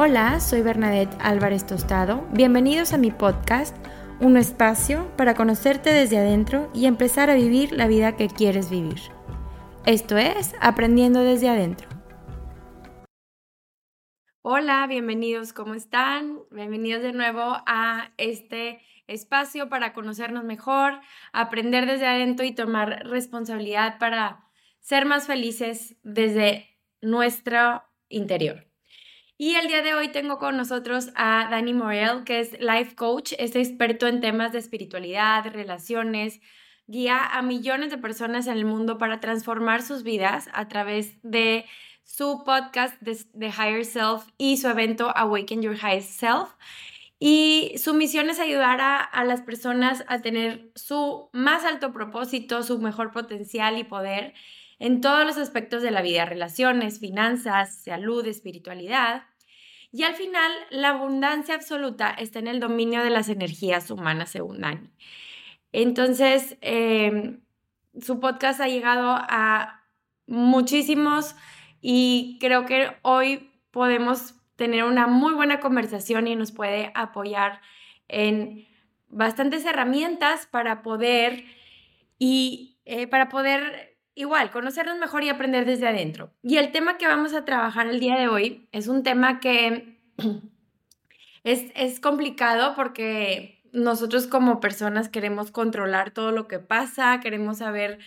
Hola, soy Bernadette Álvarez Tostado. Bienvenidos a mi podcast, un espacio para conocerte desde adentro y empezar a vivir la vida que quieres vivir. Esto es Aprendiendo desde adentro. Hola, bienvenidos, ¿cómo están? Bienvenidos de nuevo a este espacio para conocernos mejor, aprender desde adentro y tomar responsabilidad para ser más felices desde nuestro interior. Y el día de hoy tengo con nosotros a Dani Morel, que es life coach, es experto en temas de espiritualidad, relaciones, guía a millones de personas en el mundo para transformar sus vidas a través de su podcast The Higher Self y su evento Awaken Your High Self. Y su misión es ayudar a, a, las personas a tener su más alto propósito, su mejor potencial y poder en todos los aspectos de la vida, relaciones, finanzas, salud, espiritualidad. Y al final, la abundancia absoluta está en el dominio de las energías humanas, según Dani. Entonces, em, su podcast ha llegado a muchísimos y creo que hoy podemos tener una muy buena conversación y nos puede apoyar en bastantes herramientas para poder y eh, para poder igual, conocernos mejor y aprender desde adentro. Y el tema que vamos a trabajar el día de hoy es un tema que es, es complicado porque nosotros como personas queremos controlar todo lo que pasa, queremos saber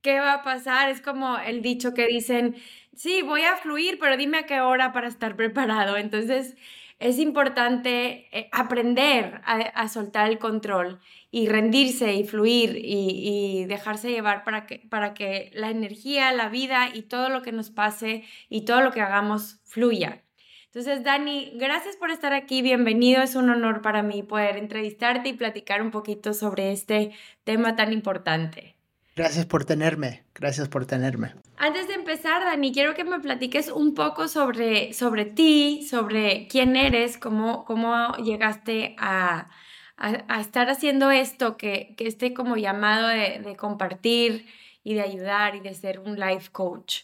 qué va a pasar. Es como el dicho que dicen, sí, voy a fluir, pero dime a qué hora para estar preparado. Entonces, es importante eh, aprender a, soltar el control y rendirse y fluir y, dejarse llevar para que, para que la energía, la vida y todo lo que nos pase y todo lo que hagamos fluya. Entonces, Dani, gracias por estar aquí, bienvenido, es un honor para mí poder entrevistarte y platicar un poquito sobre este tema tan importante. Gracias por tenerme, gracias por tenerme. Antes de empezar, Dani, quiero que me platiques un poco sobre, sobre ti, sobre quién eres, cómo, cómo llegaste a, a, estar haciendo esto, que, que este como llamado de, de, compartir y de ayudar y de ser un life coach.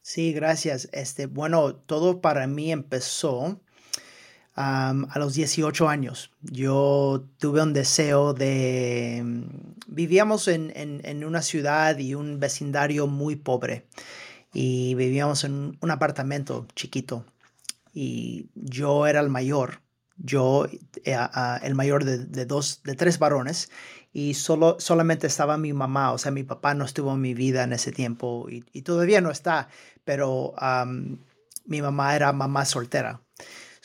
Sí, gracias. Este, bueno, todo para mí empezó a los 18 años. Yo tuve un deseo de... Mm, vivíamos en, en, una ciudad y un vecindario muy pobre. Y vivíamos en un apartamento chiquito. Y yo era el mayor, yo eh, el mayor de, de, dos, de tres varones. Y solo, solamente estaba mi mamá, o sea, mi papá no estuvo en mi vida en ese tiempo. Y, y todavía no está, pero mi mamá era mamá soltera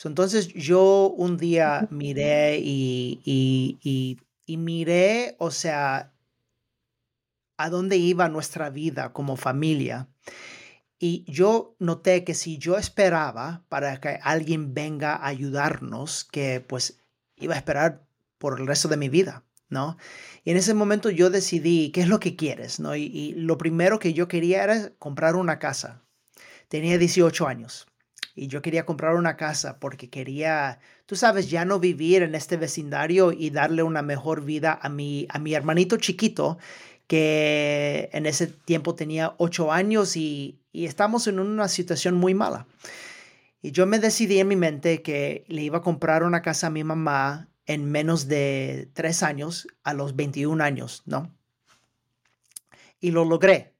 entonces yo un día miré y, y, y, miré, o sea, a dónde iba nuestra vida como familia. Y yo noté que si yo esperaba para que alguien venga a ayudarnos, que pues iba a esperar por el resto de mi vida, ¿no? Y en ese momento yo decidí, ¿qué es lo que quieres? ¿no? Y, y lo primero que yo quería era comprar una casa. Tenía 18 años y yo quería comprar una casa porque quería, tú sabes, ya no vivir en este vecindario y darle una mejor vida a mi, a mi hermanito chiquito que en ese tiempo tenía ocho años y, y estamos en una situación muy mala. Y yo me decidí en mi mente que le iba a comprar una casa a mi mamá en menos de tres años, a los 21 años, ¿no? Y lo logré.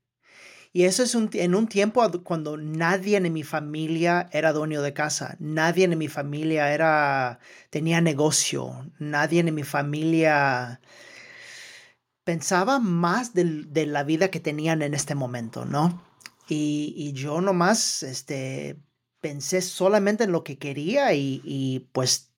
Y eso es en un tiempo cuando nadie en mi familia era dueño de casa, nadie en mi familia era, tenía negocio, nadie en mi familia pensaba más de, la vida que tenían en este momento, ¿no? Y, y, yo nomás este, pensé solamente en lo que quería y, y pues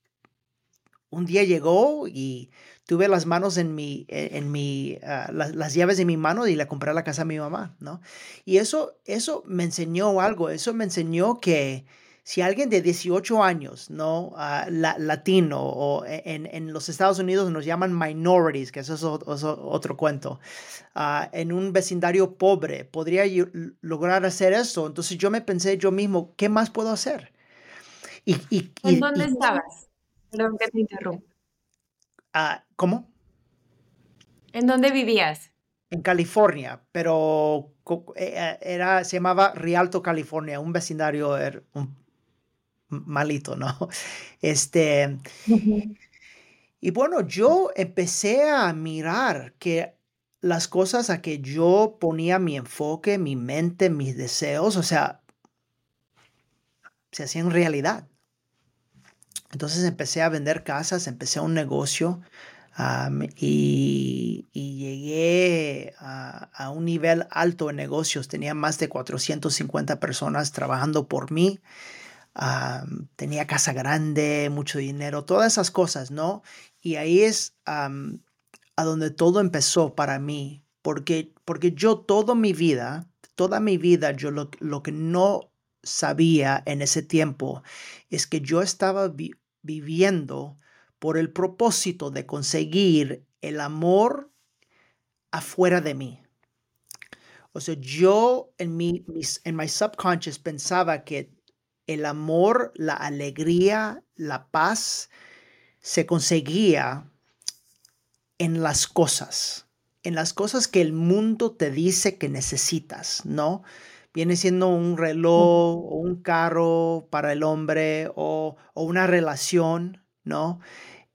un día llegó y tuve las manos en mi, e, en mi, ah, las, llaves de mi mano y le compré la casa a mi mamá, ¿no? Y eso, eso me enseñó algo, eso me enseñó que si alguien de 18 años, ¿no? Uh, latino o e, en, en, los Estados Unidos nos llaman minorities, que eso es otro, cuento, uh, en un vecindario pobre, podría lograr hacer eso. Entonces yo me pensé yo mismo, ¿qué más puedo hacer? Y, y, ¿En dónde estabas? Perdón que te interrumpo. Ah, ¿Cómo? ¿En dónde vivías? En California, pero eh, eh, era, se llamaba Rialto, California, un vecindario. Er, malito, ¿no? Este, y bueno, yo empecé a mirar que las cosas a que yo ponía mi enfoque, mi mente, mis deseos, o sea, se hacían realidad. Entonces empecé a vender casas, empecé un negocio y, llegué a, un nivel alto de negocios. Tenía más de 450 personas trabajando por mí. tenía casa grande, mucho dinero, todas esas cosas, ¿no? Y ahí es a donde todo empezó para mí, porque, porque yo toda mi vida, toda mi vida, yo lo, lo que no sabía en ese tiempo es que yo estaba viviendo por el propósito de conseguir el amor afuera de mí. O sea, yo en mi, en mi subconscious pensaba que el amor, la alegría, la paz se conseguía en las cosas, en las cosas que el mundo te dice que necesitas, ¿no? Viene siendo un reloj o un carro para el hombre o, o una relación, ¿no?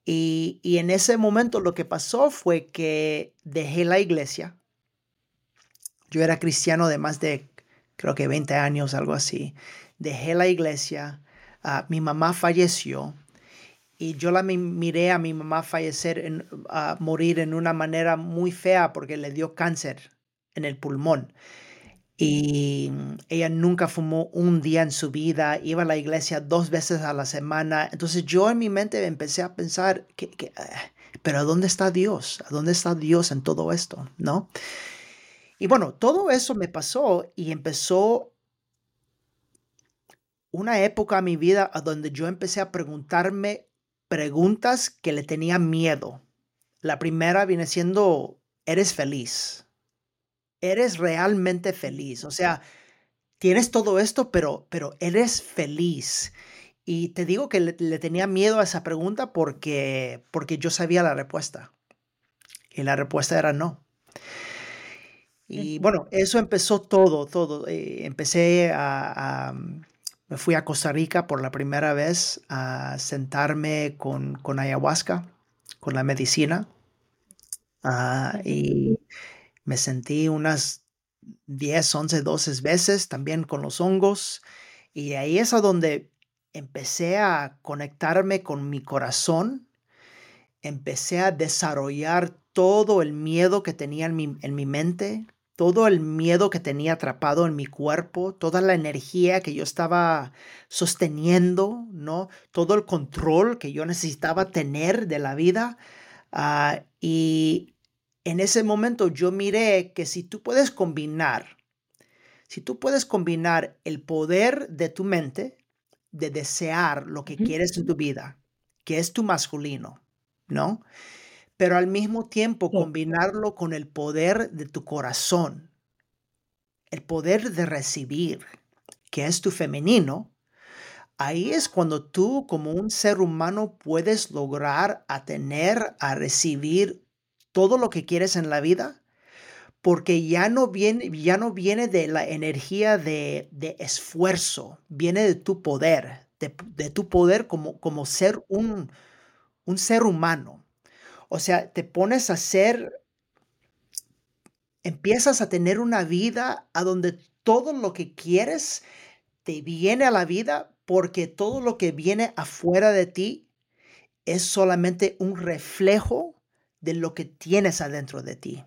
Y, en ese momento lo que pasó fue que dejé la iglesia. Yo era cristiano de más de, creo que 20 años, algo así. Dejé la iglesia. Ah, mi mamá falleció. Y yo la miré a mi mamá fallecer, en, a morir en una manera muy fea porque le dio cáncer en el pulmón y ella nunca fumó un día en su vida, iba a la iglesia dos veces a la semana. Entonces yo en mi mente empecé a pensar, que, ah, pero ¿a dónde está Dios? ¿A dónde está Dios en todo esto? ¿No? Y bueno, todo eso me pasó y empezó una época en mi vida donde yo empecé a preguntarme preguntas que le tenía miedo. La primera viene siendo, ¿eres feliz? Eres realmente feliz. O sea, tienes todo esto, pero, pero eres feliz. Y te digo que le, tenía miedo a esa pregunta porque, porque yo sabía la respuesta. Y la respuesta era no. Y bueno, eso empezó todo, todo. Eh, empecé a, Me fui a Costa Rica por la primera vez a sentarme con, con ayahuasca, con la medicina. Ah, y me sentí unas 10, 11, 12 veces también con los hongos. Y ahí es a donde empecé a conectarme con mi corazón. Empecé a desarrollar todo el miedo que tenía en mi, en mi mente, todo el miedo que tenía atrapado en mi cuerpo, toda la energía que yo estaba sosteniendo, ¿no? Todo el control que yo necesitaba tener de la vida. Ah, y en ese momento yo miré que si tú puedes combinar, si tú puedes combinar el poder de tu mente de desear lo que quieres en tu vida, que es tu masculino, ¿no? Pero al mismo tiempo combinarlo con el poder de tu corazón, el poder de recibir, que es tu femenino, ahí es cuando tú como un ser humano puedes lograr a tener, a recibir todo lo que quieres en la vida, porque ya no viene, ya no viene de la energía de, esfuerzo, viene de tu poder, de, tu poder como, como ser un, un ser humano. O sea, te pones a ser, empiezas a tener una vida a donde todo lo que quieres te viene a la vida porque todo lo que viene afuera de ti es solamente un reflejo de lo que tienes adentro de ti.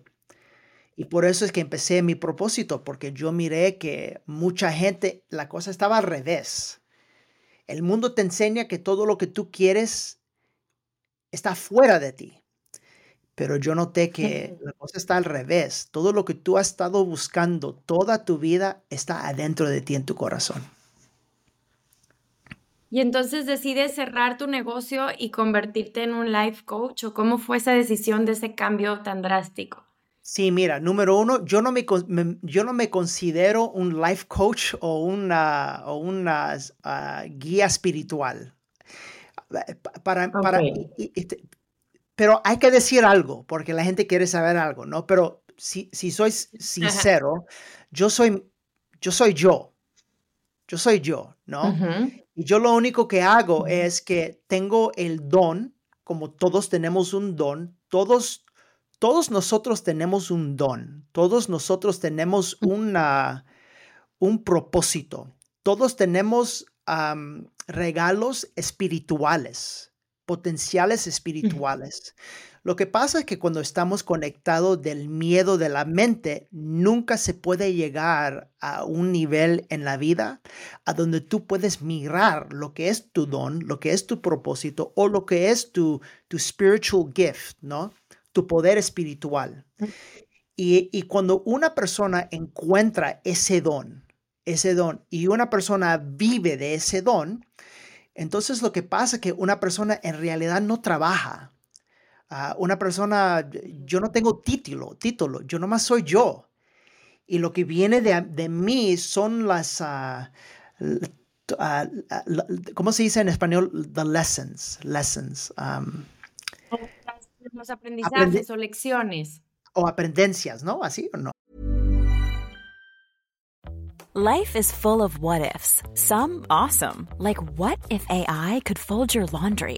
Y por eso es que empecé mi propósito, porque yo miré que mucha gente, la cosa estaba al revés. El mundo te enseña que todo lo que tú quieres está fuera de ti. Pero yo noté que la cosa está al revés. Todo lo que tú has estado buscando toda tu vida está adentro de ti en tu corazón. Y entonces decides cerrar tu negocio y convertirte en un life coach o cómo fue esa decisión de ese cambio tan drástico. Sí, mira, número uno, yo no me, yo no me considero un life coach o una, o una ah, guía espiritual. Para, para, pero hay que decir algo, porque la gente quiere saber algo, ¿no? Pero si, si soy sincero, yo soy, yo soy yo. Yo soy yo, ¿no? Y yo lo único que hago es que tengo el don, como todos tenemos un don, todos, todos nosotros tenemos un don, todos nosotros tenemos una, un propósito, todos tenemos regalos espirituales, potenciales espirituales. Lo que pasa es que cuando estamos conectados del miedo de la mente, nunca se puede llegar a un nivel en la vida a donde tú puedes mirar lo que es tu don, lo que es tu propósito o lo que es tu, tu spiritual gift, ¿no? Tu poder espiritual. Y, y cuando una persona encuentra ese don, ese don y una persona vive de ese don, entonces lo que pasa es que una persona en realidad no trabaja una persona, yo no tengo título, título, yo nomás soy yo. Y lo que viene de, de mí son las, uh, ¿cómo se dice en español? The lessons, lessons. los aprendizajes o lecciones. O aprendencias, ¿no? ¿Así o no? Life is full of what ifs. Some awesome, like what if AI could fold your laundry?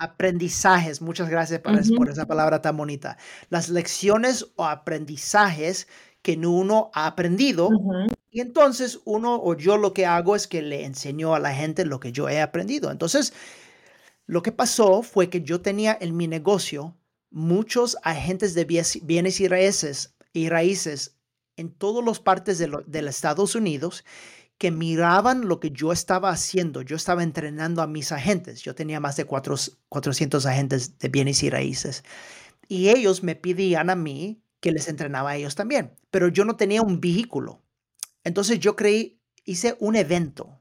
Aprendizajes. Muchas gracias por, por esa palabra tan bonita. Las lecciones o aprendizajes que uno ha aprendido. Y entonces uno o yo lo que hago es que le enseño a la gente lo que yo he aprendido. Entonces, lo que pasó fue que yo tenía en mi negocio muchos agentes de bienes y raíces, y raíces en todas las partes de, los Estados Unidos que miraban lo que yo estaba haciendo. Yo estaba entrenando a mis agentes. Yo tenía más de 400 agentes de bienes y raíces. Y ellos me pedían a mí que les entrenaba a ellos también, pero yo no tenía un vehículo. Entonces yo creí, hice un evento,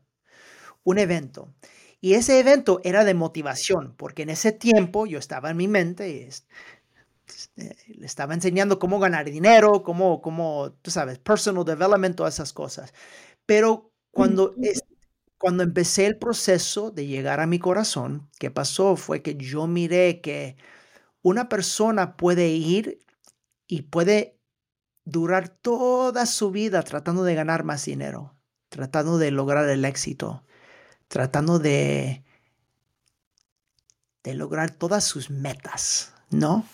un evento. Y ese evento era de motivación, porque en ese tiempo yo estaba en mi mente y este, le estaba enseñando cómo ganar dinero, cómo, cómo, tú sabes, personal development, todas esas cosas. Pero cuando, cuando empecé el proceso de llegar a mi corazón, ¿qué pasó? Fue que yo miré que una persona puede ir y puede durar toda su vida tratando de ganar más dinero, tratando de lograr el éxito, tratando de, de lograr todas sus metas, ¿no?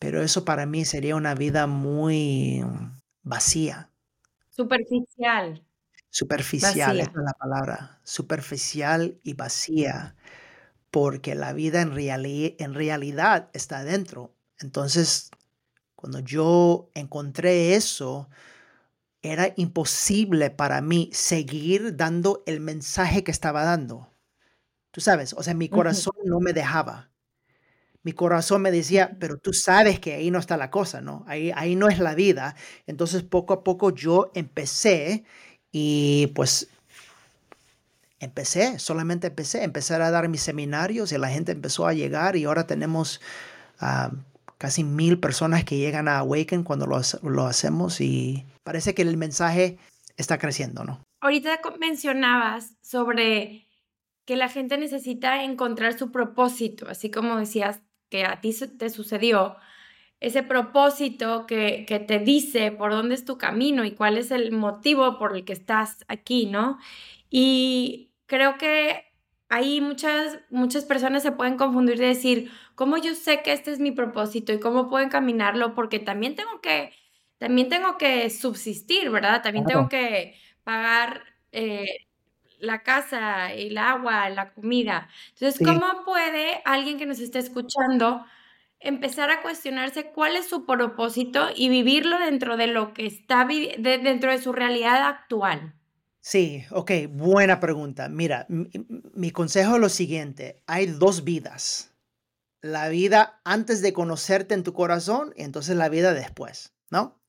Pero eso para mí sería una vida muy vacía. Superficial. Superficial, esa es la palabra. Superficial y vacía. Porque la vida en, en realidad está dentro entonces, cuando yo encontré eso, era imposible para mí seguir dando el mensaje que estaba dando. Tú sabes, o sea, mi corazón no me dejaba. Mi corazón me decía, pero tú sabes que ahí no está la cosa, ¿no? Ahí, ahí no es la vida. Entonces, poco a poco yo empecé y pues empecé, solamente empecé, empecé a dar mis seminarios y la gente empezó a llegar y ahora tenemos ah, casi mil personas que llegan a Awaken cuando lo, lo hacemos y parece que el mensaje está creciendo, ¿no? Ahorita mencionabas sobre que la gente necesita encontrar su propósito, así como decías que a ti te sucedió. ese propósito que, que, te dice por dónde es tu camino y cuál es el motivo por el que estás aquí, ¿no? Y creo que ahí muchas, muchas personas se pueden confundir de decir, ¿cómo yo sé que este es mi propósito y cómo puedo encaminarlo? Porque también tengo que, también tengo que subsistir, ¿verdad? También tengo que pagar eh, la casa, el agua, la comida. Entonces, ¿cómo puede alguien que nos esté escuchando empezar a cuestionarse cuál es su propósito y vivirlo dentro de lo que está, dentro de su realidad actual? Sí, ok, buena pregunta. Mira, mi, consejo es lo siguiente, hay dos vidas. La vida antes de conocerte en tu corazón y entonces la vida después, ¿no?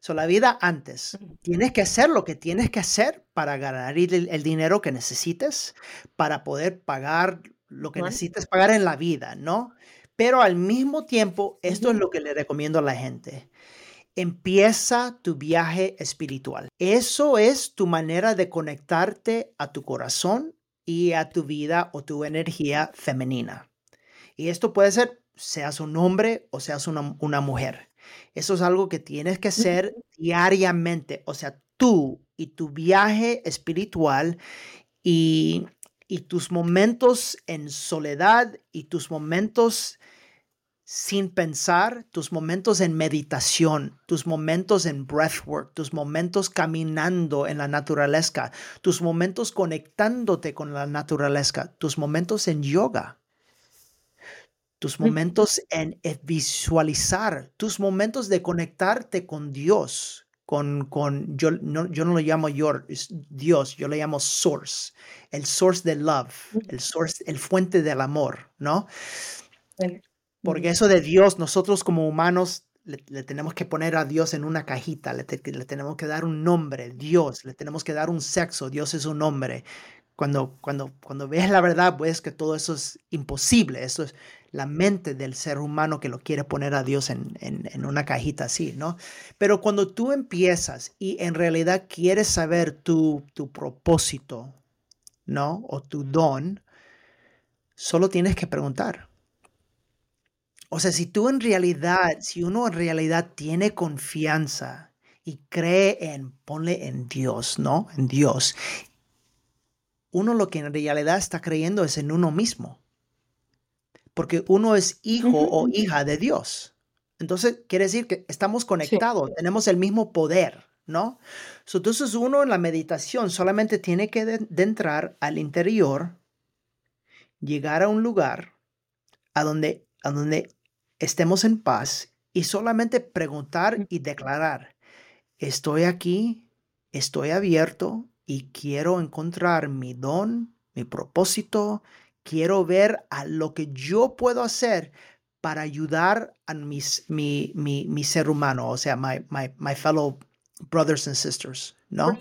So, la vida antes. Tienes que hacer lo que tienes que hacer para ganar el, dinero que necesites, para poder pagar lo que necesites pagar en la vida, ¿no? Pero al mismo tiempo, esto es lo que le recomiendo a la gente empieza tu viaje espiritual. Eso es tu manera de conectarte a tu corazón y a tu vida o tu energía femenina. Y esto puede ser, seas un hombre o seas una, mujer. Eso es algo que tienes que hacer diariamente. O sea, tú y tu viaje espiritual y, y tus momentos en soledad y tus momentos sin pensar, tus momentos en meditación, tus momentos en breathwork, tus momentos caminando en la naturaleza, tus momentos conectándote con la naturaleza, tus momentos en yoga, tus momentos en visualizar, tus momentos de conectarte con Dios, con, con yo, no, yo no lo llamo Dios, yo lo llamo source, el source de love, el source, el fuente del amor, ¿no? Porque eso de Dios, nosotros como humanos le, tenemos que poner a Dios en una cajita, le, tenemos que dar un nombre, Dios, le tenemos que dar un sexo, Dios es un nombre. Cuando, cuando, cuando ves la verdad, ves que todo eso es imposible, eso es la mente del ser humano que lo quiere poner a Dios en, en una cajita así, ¿no? Pero cuando tú empiezas y en realidad quieres saber tu, tu propósito, ¿no? O tu don, solo tienes que preguntar. O sea, si tú en realidad, si uno en realidad tiene confianza y cree en, ponle en Dios, ¿no? En Dios. Uno lo que en realidad está creyendo es en uno mismo. Porque uno es hijo o hija de Dios. Entonces, quiere decir que estamos conectados, tenemos el mismo poder, ¿no? entonces, uno en la meditación solamente tiene que entrar al interior, llegar a un lugar a donde, a donde estemos en paz y solamente preguntar y declarar, estoy aquí, estoy abierto y quiero encontrar mi don, mi propósito, quiero ver a lo que yo puedo hacer para ayudar a mis, mi, mi, mi ser humano, o sea, my, my, my fellow brothers and sisters, ¿no?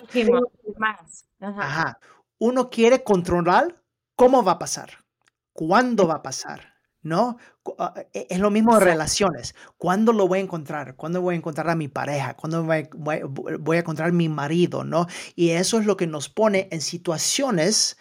Ajá. Uno quiere controlar cómo va a pasar, cuándo va a pasar, ¿no? Ah, e, es lo mismo de relaciones. ¿Cuándo lo voy a encontrar? ¿Cuándo voy a encontrar a mi pareja? ¿Cuándo voy a encontrar a mi marido? ¿No? Y eso es lo que nos pone en situaciones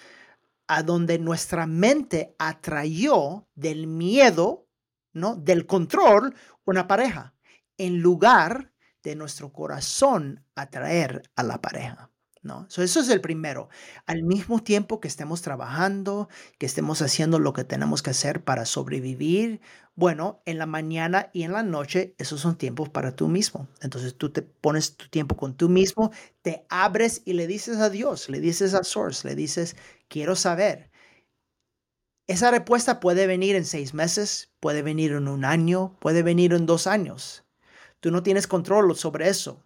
a donde nuestra mente atrayó del miedo, ¿no? Del control, una pareja, en lugar de nuestro corazón atraer a la pareja. ¿no? eso es el primero. Al mismo tiempo que estemos trabajando, que estemos haciendo lo que tenemos que hacer para sobrevivir, bueno, en la mañana y en la noche, esos son tiempos para tú mismo. Entonces tú te pones tu tiempo con tú mismo, te abres y le dices a Dios, le dices a Source, le dices, quiero saber. Esa respuesta puede venir en seis meses, puede venir en un año, puede venir en dos años. Tú no tienes control sobre eso.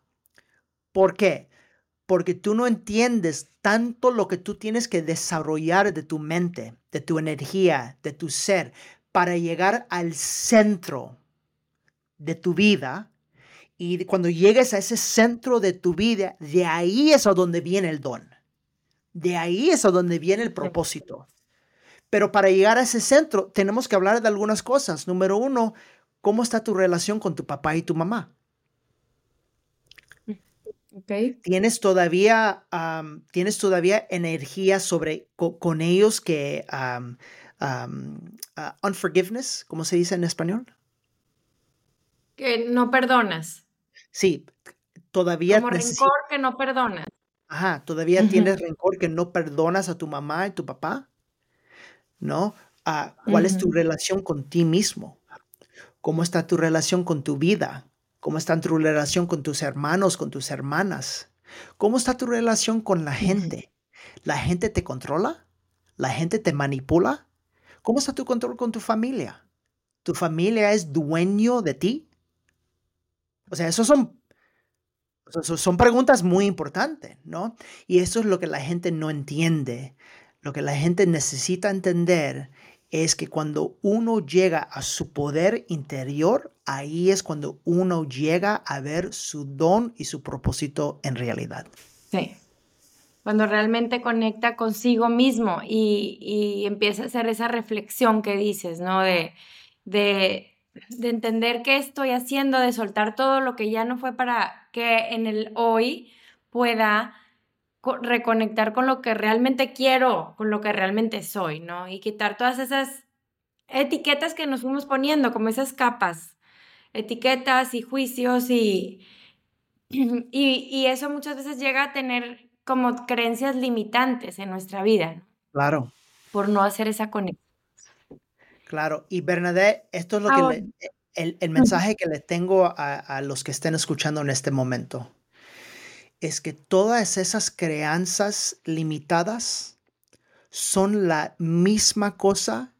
¿Por qué? porque tú no entiendes tanto lo que tú tienes que desarrollar de tu mente, de tu energía, de tu ser, para llegar al centro de tu vida. Y cuando llegues a ese centro de tu vida, de ahí es a donde viene el don. De ahí es a donde viene el propósito. Pero para llegar a ese centro tenemos que hablar de algunas cosas. Número uno, ¿cómo está tu relación con tu papá y tu mamá? ¿Tienes todavía, ¿Tienes todavía energía sobre con, ellos que uh, unforgiveness, ¿cómo se dice en español? Que no perdonas. Sí, todavía Como rencor que no perdonas. Ajá, todavía tienes rencor que no perdonas a tu mamá y tu papá, ¿no? Ah, ¿Cuál es tu relación con ti mismo? ¿Cómo está tu relación con tu vida? ¿Cómo está tu relación con tus hermanos, con tus hermanas? ¿Cómo está tu relación con la gente? ¿La gente te controla? ¿La gente te manipula? ¿Cómo está tu control con tu familia? ¿Tu familia es dueño de ti? O sea, esos son, son preguntas muy importantes, ¿no? Y eso es lo que la gente no entiende. Lo que la gente necesita entender es que cuando uno llega a su poder interior, ahí es cuando uno llega a ver su don y su propósito en realidad. Sí cuando realmente conecta consigo mismo y, empieza a hacer esa reflexión que dices, ¿no? De, de, entender qué estoy haciendo, de soltar todo lo que ya no fue para que en el hoy pueda reconectar con lo que realmente quiero, con lo que realmente soy, ¿no? Y quitar todas esas etiquetas que nos fuimos poniendo, como esas capas, etiquetas y juicios y, y, y eso muchas veces llega a tener como creencias limitantes en nuestra vida. Claro. Por no hacer esa conexión. Claro. Y Bernadette, esto es lo que el, mensaje que le tengo a, a los que estén escuchando en este momento es que todas esas creencias limitadas son la misma cosa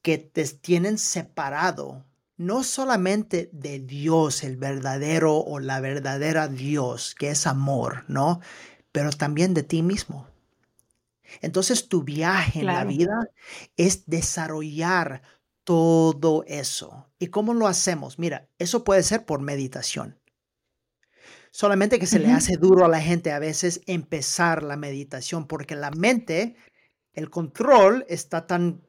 que te tienen separado, no solamente de Dios, el verdadero o la verdadera Dios, que es amor, ¿no? Pero también de ti mismo. Entonces tu viaje en la vida es desarrollar todo eso. ¿Y cómo lo hacemos? Mira, eso puede ser por meditación. Solamente que se le hace duro a la gente a veces empezar la meditación porque la mente, el control está tan...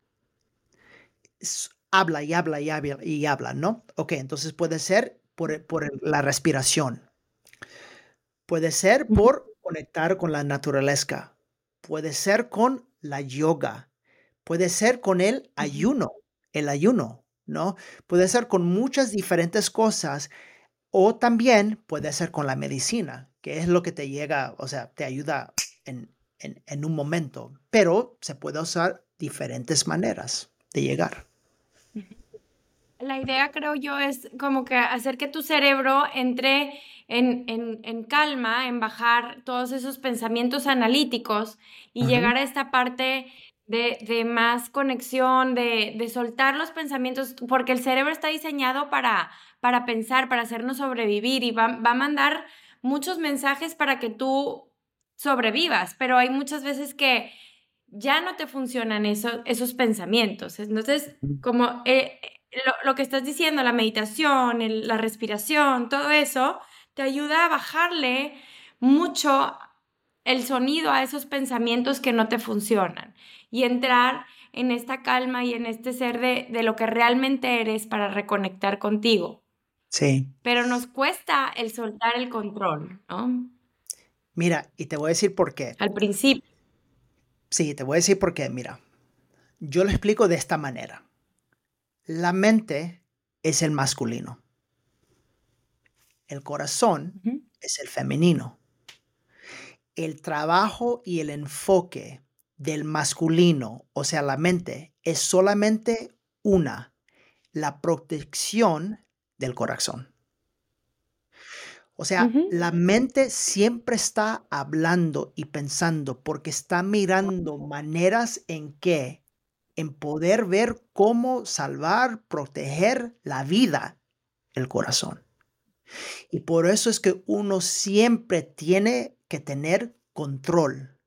habla y habla y habla y habla, ¿no? Ok, entonces puede ser por, por la respiración. Puede ser por conectar con la naturaleza. Puede ser con la yoga. Puede ser con el ayuno, el ayuno, ¿no? Puede ser con muchas diferentes cosas o también puede ser con la medicina, que es lo que te llega, o sea, te ayuda en, en un momento, pero se puede usar diferentes maneras de llegar. La idea, creo yo, es como que hacer que tu cerebro entre en, calma, en bajar todos esos pensamientos analíticos y llegar a esta parte de, más conexión, de, soltar los pensamientos, porque el cerebro está diseñado para, para pensar, para hacernos sobrevivir y va, a mandar muchos mensajes para que tú sobrevivas, pero hay muchas veces que ya no te funcionan esos pensamientos. Entonces, como eh, lo, que estás diciendo, la meditación, la respiración, todo eso, te ayuda a bajarle mucho el sonido a esos pensamientos que no te funcionan y entrar en esta calma y en este ser de, lo que realmente eres para reconectar contigo. Sí. Pero nos cuesta el soltar el control, ¿no? Mira, y te voy a decir por qué. Al principio. Sí, te voy a decir por qué. Mira, yo lo explico de esta manera. La mente es el masculino. El corazón es el femenino. El trabajo y el enfoque del masculino, o sea, la mente, es solamente una, la protección del corazón. O sea, la mente siempre está hablando y pensando porque está mirando maneras en que, en poder ver cómo salvar, proteger la vida, el corazón. Y por eso es que uno siempre tiene que tener control.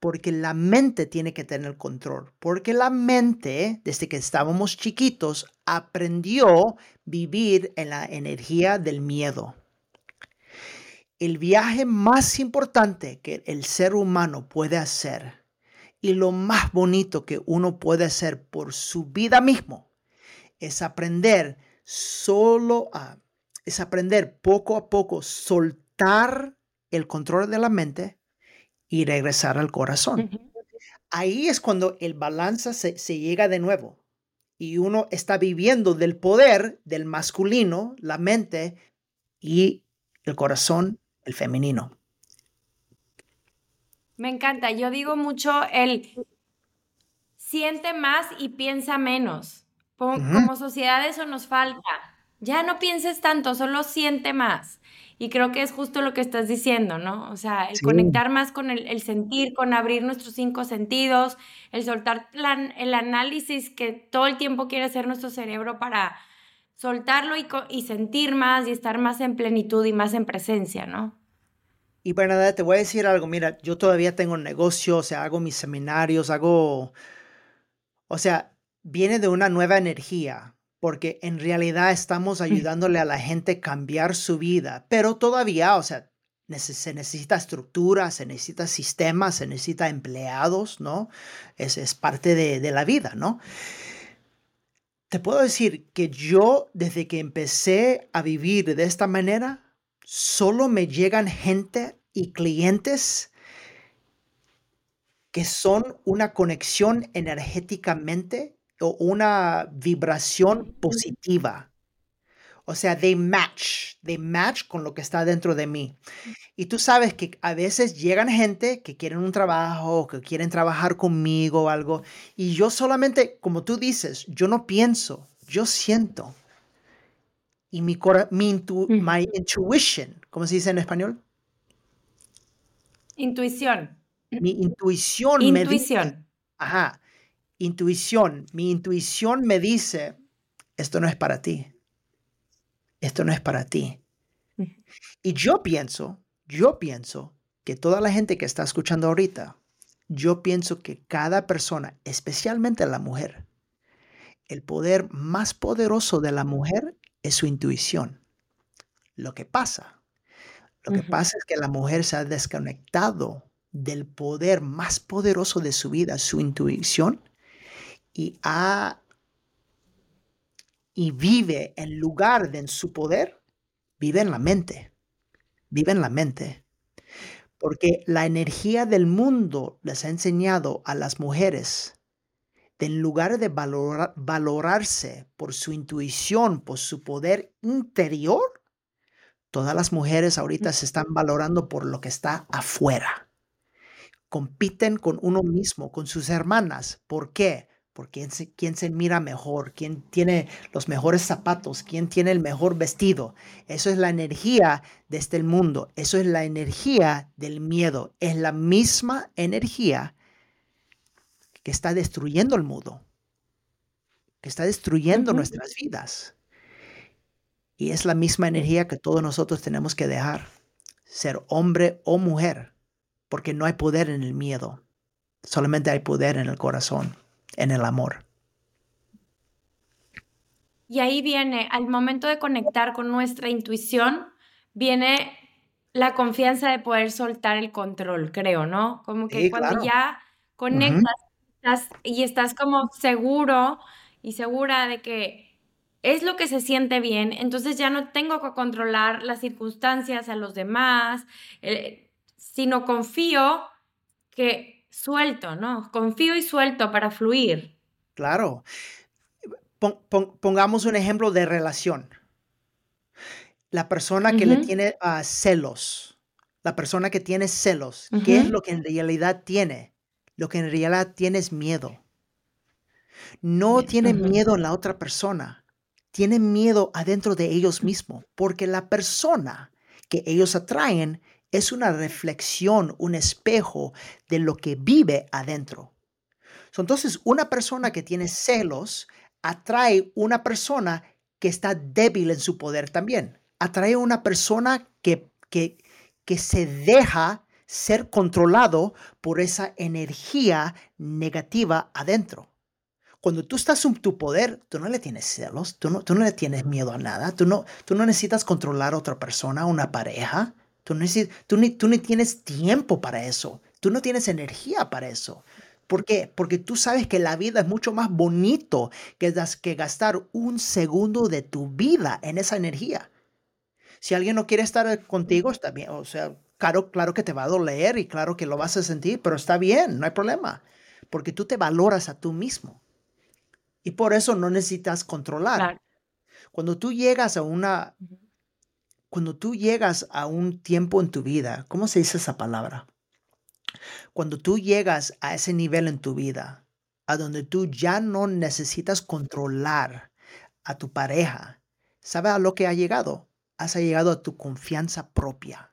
Porque la mente tiene que tener control. Porque la mente, desde que estábamos chiquitos, aprendió vivir en la energía del miedo. El viaje más importante que el ser humano puede hacer y lo más bonito que uno puede hacer por su vida mismo es aprender solo a es aprender poco a poco, soltar el control de la mente y regresar al corazón. Ahí es cuando el balance se, llega de nuevo. y uno está viviendo del poder del masculino, la mente y el corazón, el femenino. Me encanta. Yo digo mucho el siente más y piensa menos. Como sociedad eso nos falta. Ya no pienses tanto, solo siente más. Y creo que es justo lo que estás diciendo, ¿no? O sea, el conectar más con el, sentir, con abrir nuestros cinco sentidos, el soltar el análisis que todo el tiempo quiere hacer nuestro cerebro para soltarlo y, y sentir más y estar más en plenitud y más en presencia, ¿no? Y Bernadette, te voy a decir algo, mira, yo todavía tengo un negocio, o sea, hago mis seminarios, hago, o sea, viene de una nueva energía, porque en realidad estamos ayudándole a la gente a cambiar su vida, pero todavía, o sea, se necesita estructura, se necesita sistemas, se necesita empleados, ¿no? Es, es parte de, de la vida, ¿no? Te puedo decir que yo, desde que empecé a vivir de esta manera, solo me llegan gente y clientes que son una conexión energéticamente o una vibración positiva. O sea, they match, they match con lo que está dentro de mí. Y tú sabes que a veces llegan gente que quieren un trabajo, que quieren trabajar conmigo o algo, y yo solamente, como tú dices, yo no pienso, yo siento. Y mi, mi my intuition, ¿cómo se dice en español? Intuición. Mi intuición, intuición. me dice. Ajá intuición, mi intuición me dice, esto no es para ti. Esto no es para ti. Y yo pienso, yo pienso que toda la gente que está escuchando ahorita, yo pienso que cada persona, especialmente la mujer, el poder más poderoso de la mujer es su intuición. Lo que pasa, lo que pasa es que la mujer se ha desconectado del poder más poderoso de su vida, su intuición, y, y vive en lugar de en su poder, vive en la mente. Vive en la mente. Porque la energía del mundo les ha enseñado a las mujeres en lugar de valorarse por su intuición, por su poder interior, todas las mujeres ahorita se están valorando por lo que está afuera. Compiten con uno mismo, con sus hermanas. ¿Por qué? por quién se, quién se mira mejor, quién tiene los mejores zapatos, quién tiene el mejor vestido. Eso es la energía de este mundo, eso es la energía del miedo, es la misma energía que está destruyendo el mundo, que está destruyendo nuestras vidas. Y es la misma energía que todos nosotros tenemos que dejar, ser hombre o mujer, porque no hay poder en el miedo, solamente hay poder en el corazón en el amor. Y ahí viene, al momento de conectar con nuestra intuición, viene la confianza de poder soltar el control, creo, ¿no? Como que cuando ya conectas y estás como seguro y segura de que es lo que se siente bien, entonces ya no tengo que controlar las circunstancias a los demás, eh, sino confío que suelto, ¿no? Confío y suelto para fluir. Claro. pongamos un ejemplo de relación. La persona que le tiene ah, celos, la persona que tiene celos, ¿qué es lo que en realidad tiene? Lo que en realidad tiene es miedo. No tiene miedo en la otra persona, tiene miedo adentro de ellos mismos, porque la persona que ellos atraen es una reflexión, un espejo de lo que vive adentro. Entonces, una persona que tiene celos atrae una persona que está débil en su poder también. Atrae una persona que, que, que se deja ser controlado por esa energía negativa adentro. Cuando tú estás en tu poder, tú no le tienes celos, tú no, tú no le tienes miedo a nada, tú no, tú no necesitas controlar a otra persona, una pareja, Tú no, tú, ni, tú tienes tiempo para eso. Tú no tienes energía para eso. ¿Por qué? Porque tú sabes que la vida es mucho más bonito que, que gastar un segundo de tu vida en esa energía. Si alguien no quiere estar contigo, está bien. O sea, claro, claro que te va a doler y claro que lo vas a sentir, pero está bien, no hay problema. Porque tú te valoras a tú mismo. Y por eso no necesitas controlar. Cuando tú llegas a una, cuando tú llegas a un tiempo en tu vida, ¿cómo se dice esa palabra? Cuando tú llegas a ese nivel en tu vida, a donde tú ya no necesitas controlar a tu pareja, ¿sabes a lo que ha llegado? Has llegado a tu confianza propia.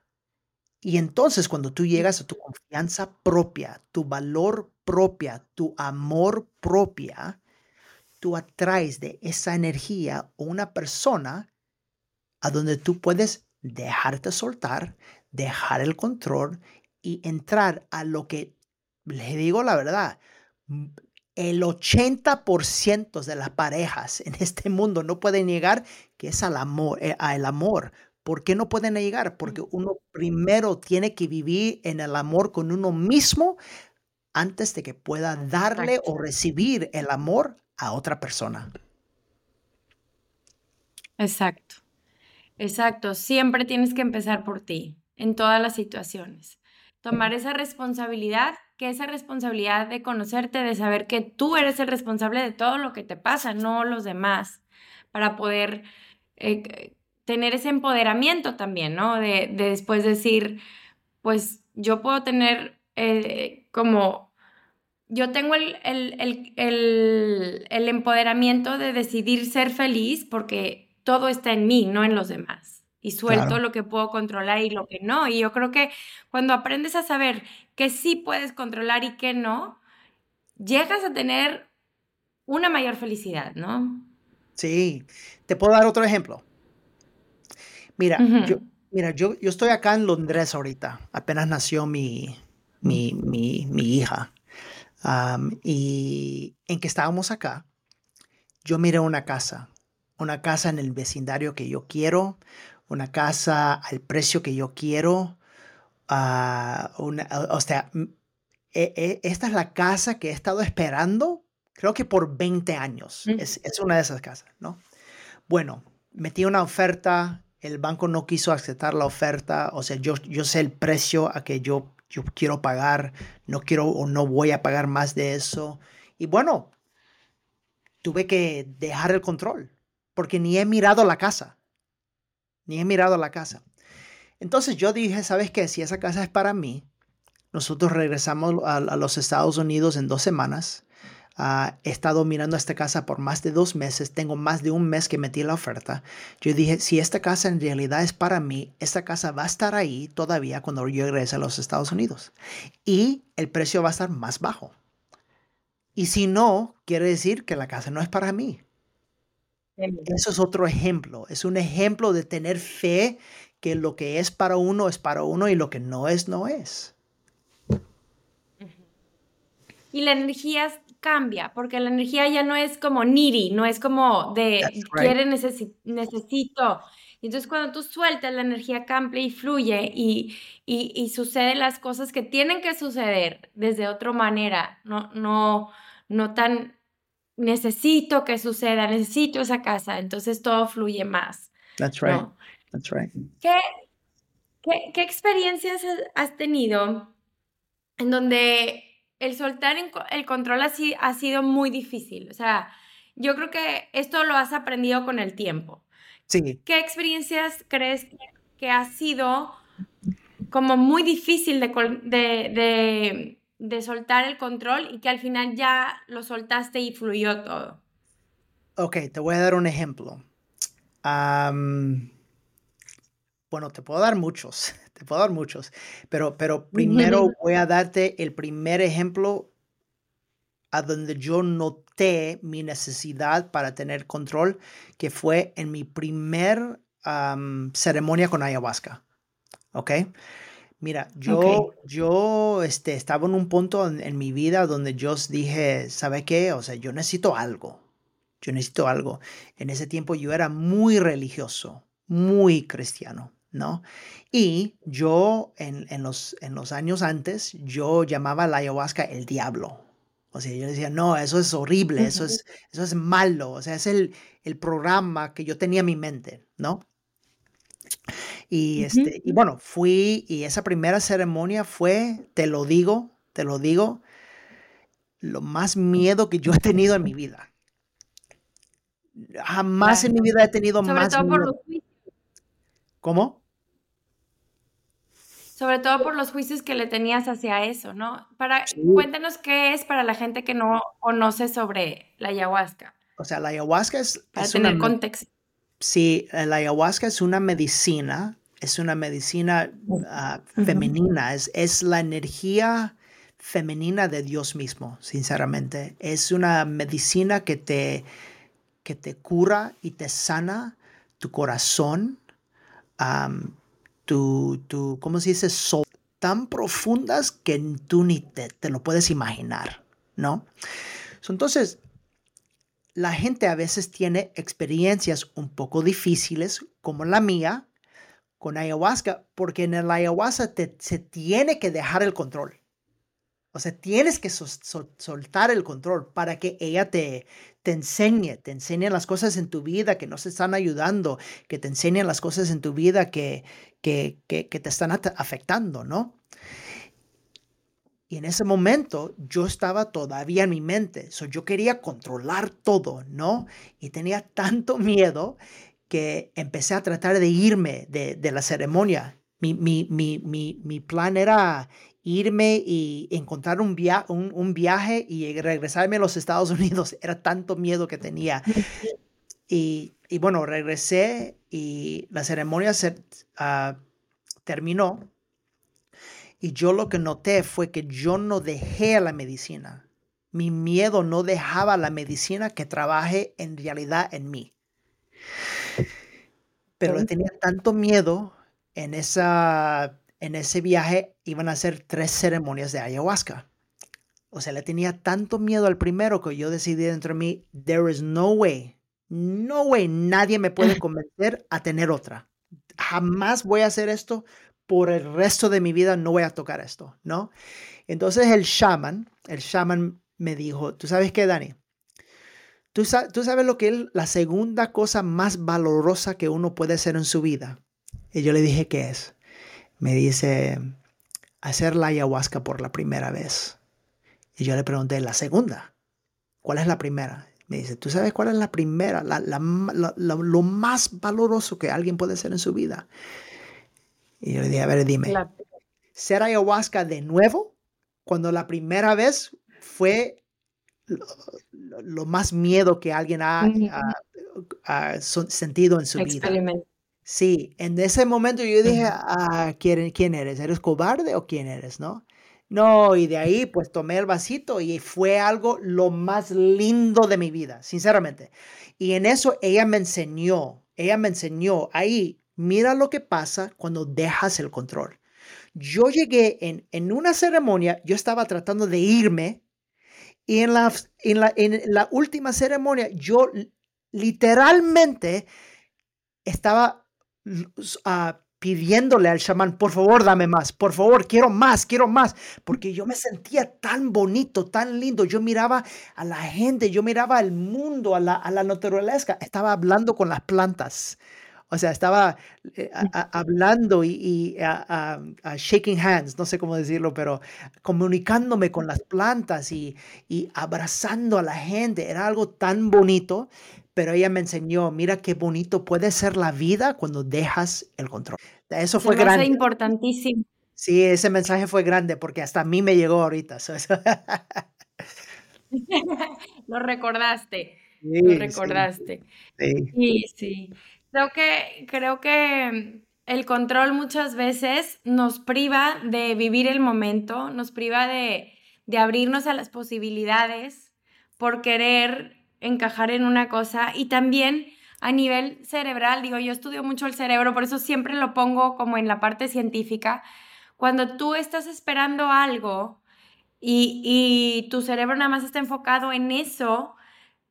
Y entonces cuando tú llegas a tu confianza propia, tu valor propia, tu amor propia, tú atraes de esa energía una persona a donde tú puedes dejarte soltar, dejar el control y entrar a lo que, le digo la verdad, el 80% de las parejas en este mundo no pueden llegar, que es al amor, eh, al amor. ¿Por qué no pueden llegar? Porque uno primero tiene que vivir en el amor con uno mismo antes de que pueda darle o recibir el amor a otra persona. Exacto. Exacto. Siempre tienes que empezar por ti, en todas las situaciones. Tomar esa responsabilidad, que esa responsabilidad de conocerte, de saber que tú eres el responsable de todo lo que te pasa, no los demás, para poder eh, tener ese empoderamiento también, ¿no? De, después decir, pues yo puedo tener eh, como yo tengo el, empoderamiento de decidir ser feliz porque todo está en mí, no en los demás. Y suelto lo que puedo controlar y lo que no. Y yo creo que cuando aprendes a saber que sí puedes controlar y que no, llegas a tener una mayor felicidad, ¿no? Sí. Te puedo dar otro ejemplo. Mira, yo, mira yo, yo estoy acá en Londres ahorita. Apenas nació mi, mi, mi, mi hija y en que estábamos acá, yo miré una casa, una casa en el vecindario que yo quiero, una casa al precio que yo quiero. Uh, una, o sea, e, e, esta es la casa que he estado esperando, creo que por 20 años. Mm. Es, es, una de esas casas, ¿no? Bueno, metí una oferta, el banco no quiso aceptar la oferta, o sea, yo, yo sé el precio a que yo yo quiero pagar, no quiero o no voy a pagar más de eso. Y bueno, tuve que dejar el control porque ni he mirado la casa, ni he mirado la casa. Entonces yo dije, ¿sabes qué? Si esa casa es para mí, nosotros regresamos a, a los Estados Unidos en dos semanas Ah, he estado mirando esta casa por más de dos meses, tengo más de un mes que metí la oferta. Yo dije, si esta casa en realidad es para mí, esta casa va a estar ahí todavía cuando yo regrese a los Estados Unidos. Y el precio va a estar más bajo. Y si no, quiere decir que la casa no es para mí. Eso es otro ejemplo. Es un ejemplo de tener fe que lo que es para uno es para uno y lo que no es, no es. Y la energía cambia, porque la energía ya no es como needy, no es como de quiere, necesito. entonces cuando tú sueltas, la energía cambia y fluye y, y, y suceden las cosas que tienen que suceder desde otra manera, no, no, no tan necesito que suceda, necesito esa casa, entonces todo fluye más. That's right. That's right. ¿Qué, qué, qué experiencias has tenido en donde el soltar el control así ha sido muy difícil. O sea, yo creo que esto lo has aprendido con el tiempo. Sí. ¿Qué experiencias crees que ha sido como muy difícil de, de, soltar el control y que al final ya lo soltaste y fluyó todo? Ok, te voy a dar un ejemplo. bueno, te puedo dar muchos. Te puedo dar muchos, pero, pero primero voy a darte el primer ejemplo a donde yo noté mi necesidad para tener control, que fue en mi primer ceremonia con ayahuasca. ¿Ok? Mira, yo, yo este, estaba en un punto en, en, mi vida donde yo dije, ¿sabe qué? O sea, yo necesito algo. Yo necesito algo. En ese tiempo yo era muy religioso, muy cristiano. ¿No? Y yo en, los, en los años antes, yo llamaba la ayahuasca el diablo. O sea, yo decía, no, eso es horrible, eso es, eso es malo, o sea, es el, el programa que yo tenía en mi mente, ¿no? Y, este, y bueno, fui y esa primera ceremonia fue, te lo digo, te lo digo, lo más miedo que yo he tenido en mi vida. Jamás en mi vida he tenido Sobre más todo por miedo. los. ¿Cómo? Sobre todo por los juicios que le tenías hacia eso, ¿no? Para, Sí. cuéntanos qué es para la gente que no conoce sobre la ayahuasca, O sea, la ayahuasca es, para es tener contexto. Sí, eh, la ayahuasca es una medicina, es una medicina ah, femenina, es, es la energía femenina de Dios mismo, sinceramente. Es una medicina que te, que te cura y te sana tu corazón, am, tu, ¿cómo se dice? Tan profundas que tú ni te, te lo puedes imaginar, ¿no? Entonces, la gente a veces tiene experiencias un poco difíciles, como la mía, con ayahuasca, porque en el ayahuasca te- se tiene que dejar el control. O sea, tienes que sol- sol- soltar el control para que ella te, te enseñe, te enseñe las cosas en tu vida que no se están ayudando, que te enseñe las cosas en tu vida que, que, que, que te están afectando, ¿no? Y en ese momento yo estaba todavía en mi mente, so, yo quería controlar todo, ¿no? Y tenía tanto miedo que empecé a tratar de irme de, de la ceremonia. Mi, mi, mi, mi, mi plan era irme y encontrar un, via un, un viaje y regresarme a los Estados Unidos. Era tanto miedo que tenía. Y, y bueno, regresé y la ceremonia se, ah, terminó. Y yo lo que noté fue que yo no dejé la medicina. Mi miedo no dejaba la medicina que trabaje en realidad en mí. Pero tenía tanto miedo en, esa, en ese viaje, iban a ser tres ceremonias de ayahuasca. O sea, le tenía tanto miedo al primero que yo decidí dentro de mí, there is no way, no way, nadie me puede convencer a tener otra. Jamás voy a hacer esto por el resto de mi vida, no voy a tocar esto, ¿no? Entonces el shaman, el shaman me dijo, ¿tú sabes qué, Dani? ¿Tú, sa- tú sabes lo que es la segunda cosa más valorosa que uno puede hacer en su vida? Y yo le dije, ¿qué es? Me dice, hacer la ayahuasca por la primera vez. Y yo le pregunté, ¿la segunda? ¿Cuál es la primera? Me dice, ¿tú sabes cuál es la primera? La- la lo más valoroso que alguien puede hacer en su vida. Y yo le dije, a ver, dime, ¿ser ayahuasca de nuevo? Cuando la primera vez fue lo, lo- lo más miedo que alguien ha, ha- sentido en su vida. Sí, en ese momento yo dije, ah, ¿quién, quién eres? ¿Eres cobarde o quién eres, no? No, y de ahí pues tomé el vasito y fue algo lo más lindo de mi vida, sinceramente. Y en eso ella me enseñó, ella me enseñó ahí, mira lo que pasa cuando dejas el control. Yo llegué en, en una ceremonia, yo estaba tratando de irme y en la, en la, en la última ceremonia yo literalmente estaba ah, pidiéndole al chamán, por favor, dame más, por favor, quiero más, quiero más, porque yo me sentía tan bonito, tan lindo, yo miraba a la gente, yo miraba al mundo, a la, naturaleza, estaba hablando con las plantas. O sea, estaba eh, hablando y, shaking hands, no sé cómo decirlo, pero comunicándome con las plantas y, y abrazando a la gente. Era algo tan bonito, pero ella me enseñó, mira qué bonito puede ser la vida cuando dejas el control. Eso fue grande. importantísimo. Sí, ese mensaje fue grande porque hasta a mí me llegó ahorita. Lo recordaste, lo Sí, sí, recordaste. sí. Sí, sí. Creo que, creo que el control muchas veces nos priva de vivir el momento, nos priva de, de abrirnos a las posibilidades por querer encajar en una cosa y también a nivel cerebral, digo, yo estudio mucho el cerebro, por eso siempre lo pongo como en la parte científica. Cuando tú estás esperando algo y, y tu cerebro nada más está enfocado en eso,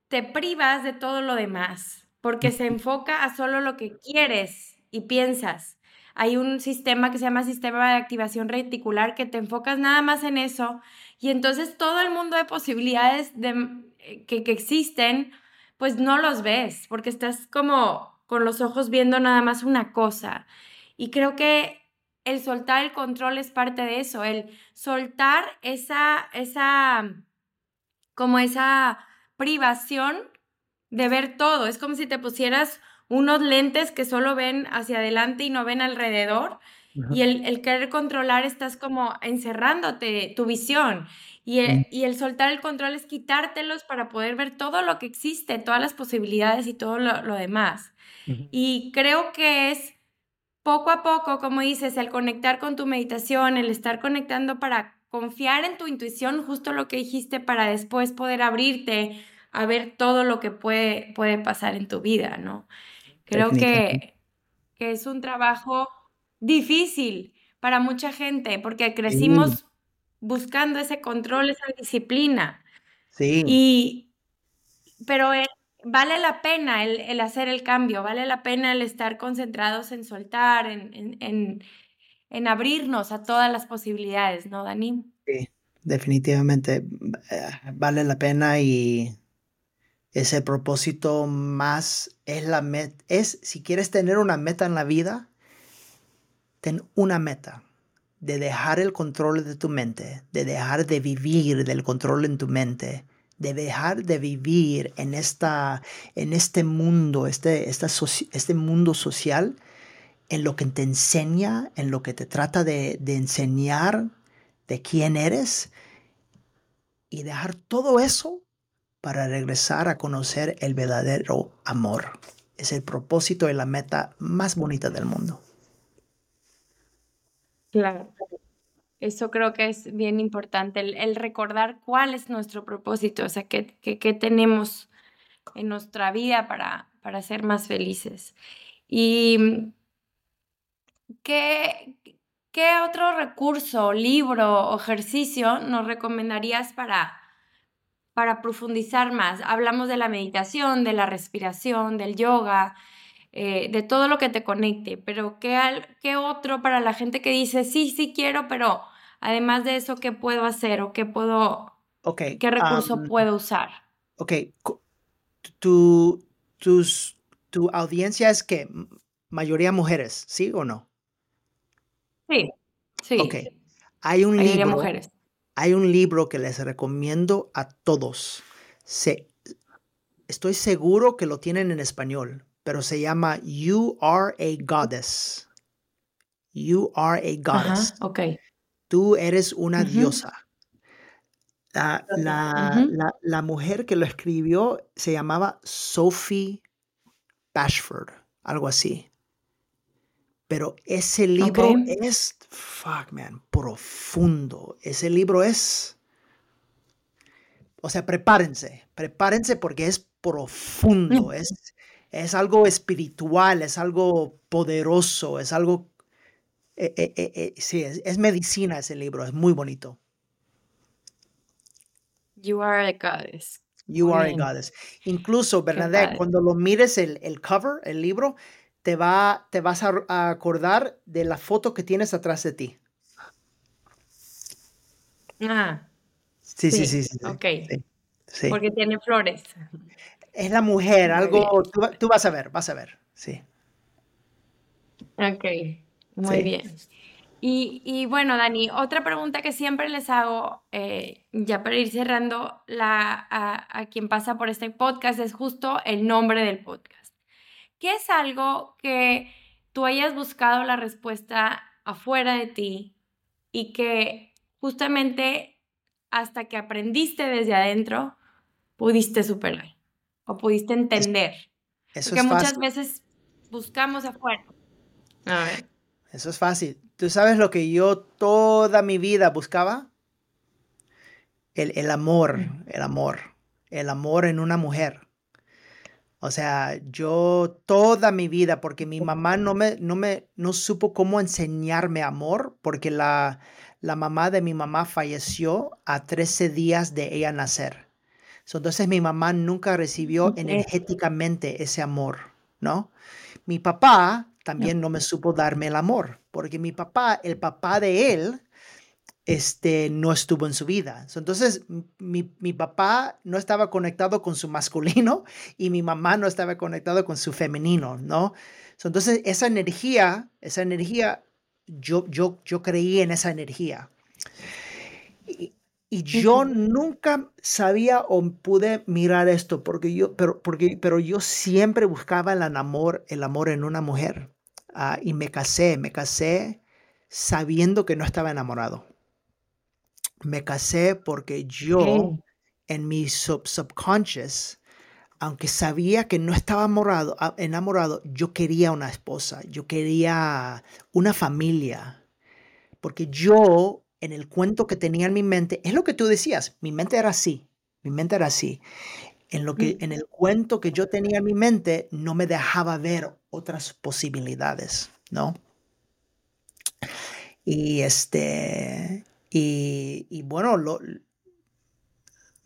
te privas de todo lo demás, porque se enfoca a solo lo que quieres y piensas. Hay un sistema que se llama sistema de activación reticular que te enfocas nada más en eso y entonces todo el mundo de posibilidades de, que, que existen, pues no los ves, porque estás como con los ojos viendo nada más una cosa. Y creo que el soltar el control es parte de eso, el soltar esa, esa, como esa privación de ver todo. Es como si te pusieras unos lentes que solo ven hacia adelante y no ven alrededor. Y el, el, querer controlar estás como encerrándote tu visión. Y el, mm. y el, soltar el control es quitártelos para poder ver todo lo que existe, todas las posibilidades y todo lo, lo demás. Y creo que es poco a poco, como dices, el conectar con tu meditación, el estar conectando para confiar en tu intuición, justo lo que dijiste, para después poder abrirte a ver todo lo que puede, puede pasar en tu vida, ¿no? Creo que, que es un trabajo difícil para mucha gente porque crecimos buscando ese control, esa disciplina. Sí. Y, pero vale la pena el, hacer el cambio, vale la pena el estar concentrados en soltar, en, en, en, abrirnos a todas las posibilidades, ¿no, Dani? Sí, definitivamente eh, vale la pena y ese propósito más es la meta, es si quieres tener una meta en la vida, ten una meta de dejar el control de tu mente, de dejar de vivir del control en tu mente de dejar de vivir en, esta, en este mundo, este, este mundo social, en lo que te enseña, en lo que te trata de, de enseñar de quién eres, y dejar todo eso para regresar a conocer el verdadero amor. Es el propósito y la meta más bonita del mundo. Claro. Eso creo que es bien importante, el, recordar cuál es nuestro propósito, o sea, qué, tenemos en nuestra vida para, para ser más felices. Y ¿qué, ¿qué otro recurso, libro ejercicio nos recomendarías para, para profundizar más? Hablamos de la meditación, de la respiración, del yoga, eh, de todo lo que te conecte, pero ¿qué, ¿qué otro para la gente que dice, sí, sí quiero, pero además de eso, ¿qué puedo hacer o qué puedo, okay, qué recurso puedo usar? Ok, tu, tus, tu audiencia es que mayoría mujeres, ¿sí o no? Sí, sí. Ok, hay un libro. Mujeres. Hay un libro que les recomiendo a todos. Se, estoy seguro que lo tienen en español, pero se llama You Are a Goddess. You Are a Goddess. ok. Tú eres una diosa. La, la, mujer que lo escribió se llamaba Sophie Bashford, algo así. Pero ese libro es, fuck man, profundo. Ese libro es, o sea, prepárense, prepárense porque es profundo, es, es algo espiritual, es algo poderoso, es algo... Eh, eh, eh, sí, es, medicina ese libro, es muy bonito. You are a goddess. You are a goddess. Incluso, Bernadette, cuando lo mires el, el, cover, el libro, te, va, te vas a, acordar de la foto que tienes atrás de ti. Ah. Sí, sí, sí. sí, ok. Porque tiene flores. Es la mujer, algo, tú, vas a ver, vas a ver, sí. Ok, muy bien. Y, bueno, Dani, otra pregunta que siempre les hago, eh, ya para ir cerrando, la, a, quien pasa por este podcast es justo el nombre del podcast. ¿Qué es algo que tú hayas buscado la respuesta afuera de ti y que justamente hasta que aprendiste desde adentro pudiste superar? O pudiste entender? Eso Porque muchas veces buscamos afuera. A ver. Eso es fácil. ¿Tú sabes lo que yo toda mi vida buscaba? El, el amor, el amor, el amor en una mujer. O sea, yo toda mi vida, porque mi mamá no me, no me, no supo cómo enseñarme amor, porque la, la mamá de mi mamá falleció a 13 días de ella nacer entonces mi mamá nunca recibió energéticamente ese amor, ¿no? Mi papá también no me supo darme el amor, porque mi papá, el papá de él, este, no estuvo en su vida. Entonces, mi, papá no estaba conectado con su masculino y mi mamá no estaba conectado con su femenino, ¿no? Entonces, esa energía, esa energía, yo, yo, yo creí en esa energía. Y yo nunca sabía o pude mirar esto porque yo, pero, porque, pero yo siempre buscaba el amor, el amor en una mujer. Ah, y me casé, me casé sabiendo que no estaba enamorado. Me casé porque yo en mi subconscious, aunque sabía que no estaba enamorado, ah, enamorado, yo quería una esposa, yo quería una familia, porque yo en el cuento que tenía en mi mente, es lo que tú decías, mi mente era así, mi mente era así. En, lo que, en el cuento que yo tenía en mi mente no me dejaba ver otras posibilidades, ¿no? Y este, y, y bueno, lo,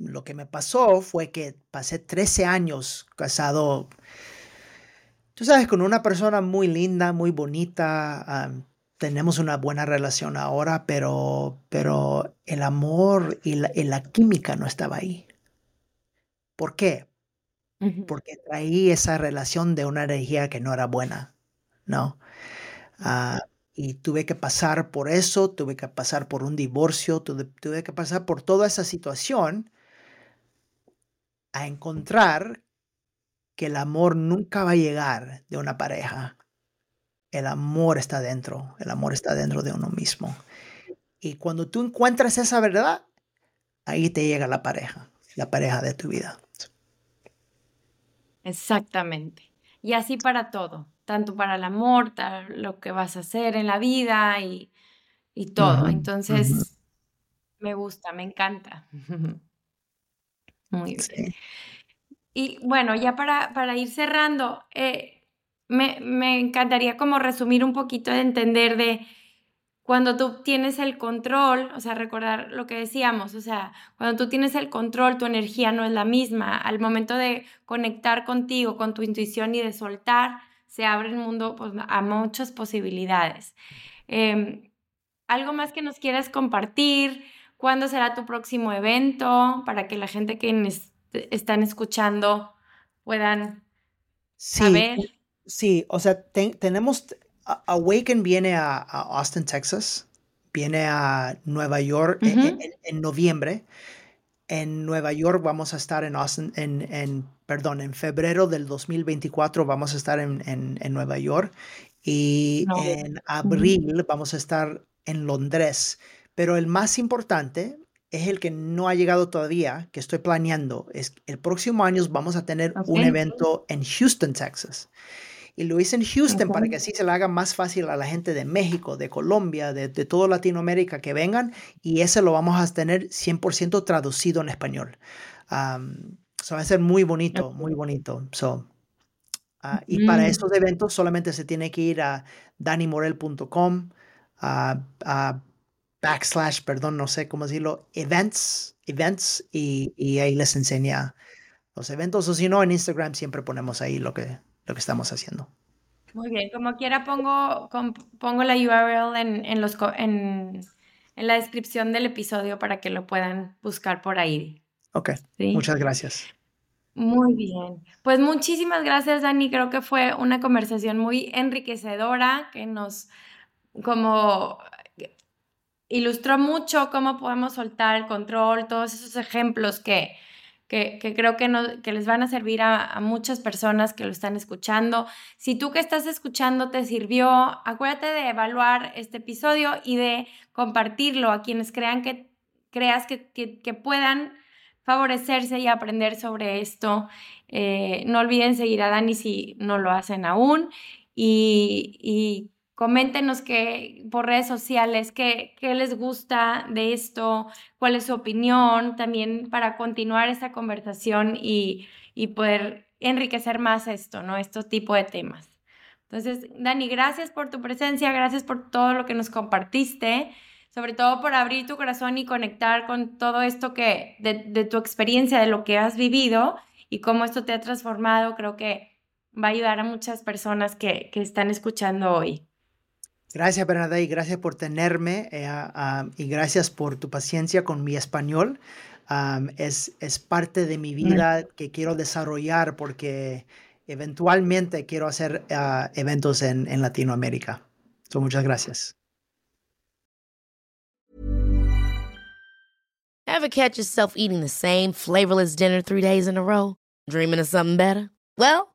lo que me pasó fue que pasé 13 años casado, tú sabes, con una persona muy linda, muy bonita. Tenemos una buena relación ahora, pero, pero el amor y la, química no estaba ahí. ¿Por qué? Porque traí esa relación de una energía que no era buena, ¿no? Ah, y tuve que pasar por eso, tuve que pasar por un divorcio, tuve, tuve que pasar por toda esa situación a encontrar que el amor nunca va a llegar de una pareja. El amor está dentro, el amor está dentro de uno mismo. Y cuando tú encuentras esa verdad, ahí te llega la pareja, la pareja de tu vida. Exactamente. Y así para todo, tanto para el amor, lo que vas a hacer en la vida y, todo. Entonces, me gusta, me encanta. Muy bien. Y bueno, ya para, para ir cerrando, eh, me, me, encantaría como resumir un poquito de entender de cuando tú tienes el control, o sea, recordar lo que decíamos, o sea, cuando tú tienes el control, tu energía no es la misma. Al momento de conectar contigo, con tu intuición y de soltar, se abre el mundo pues, a muchas posibilidades. Em, ¿Algo más que nos quieras compartir? ¿Cuándo será tu próximo evento? Para que la gente que están escuchando puedan saber. Sí, o sea, tenemos, Awaken viene a, Austin, Texas, viene a Nueva York en, noviembre. En Nueva York vamos a estar en Austin, en, perdón, en febrero del 2024 vamos a estar en, Nueva York y en abril vamos a estar en Londres. Pero el más importante es el que no ha llegado todavía, que estoy planeando. Es el próximo año vamos a tener un evento en Houston, Texas. Y lo hice en Houston para que así se le haga más fácil a la gente de México, de Colombia, de, de toda Latinoamérica que vengan. Y ese lo vamos a tener 100% traducido en español. Um, va a ser muy bonito, muy bonito. So, ah, y para estos eventos solamente se tiene que ir a danimorel.com, a backslash, perdón, no sé cómo decirlo, events, events, y, y, ahí les enseña los eventos, o si no, en Instagram siempre ponemos ahí lo que, lo que estamos haciendo. Muy bien, como quiera pongo, pongo la URL en, en los, en, en, la descripción del episodio para que lo puedan buscar por ahí. Ok, muchas gracias. Muy bien. Pues muchísimas gracias, Dani. Creo que fue una conversación muy enriquecedora que nos como ilustró mucho cómo podemos soltar el control, todos esos ejemplos que, que, creo que, no, que les van a servir a, muchas personas que lo están escuchando. Si tú que estás escuchando te sirvió, acuérdate de evaluar este episodio y de compartirlo a quienes crean que, creas que, que, puedan favorecerse y aprender sobre esto. Eh, no olviden seguir a Dani si no lo hacen aún. Y, y Coméntenos que, por redes sociales qué, les gusta de esto, cuál es su opinión, también para continuar esta conversación y, y poder enriquecer más esto, ¿no? Estos tipos de temas. Entonces, Dani, gracias por tu presencia, gracias por todo lo que nos compartiste, sobre todo por abrir tu corazón y conectar con todo esto que, de, de tu experiencia, de lo que has vivido y cómo esto te ha transformado. Creo que va a ayudar a muchas personas que, que están escuchando hoy. Gracias, Bernadette, y gracias por tenerme eh, y gracias por tu paciencia con mi español. es, es parte de mi vida que quiero desarrollar porque eventualmente quiero hacer ah, eventos en, en Latinoamérica. muchas gracias. Ever catch yourself eating the same flavorless dinner three days in a row? Dreaming of something better? Well,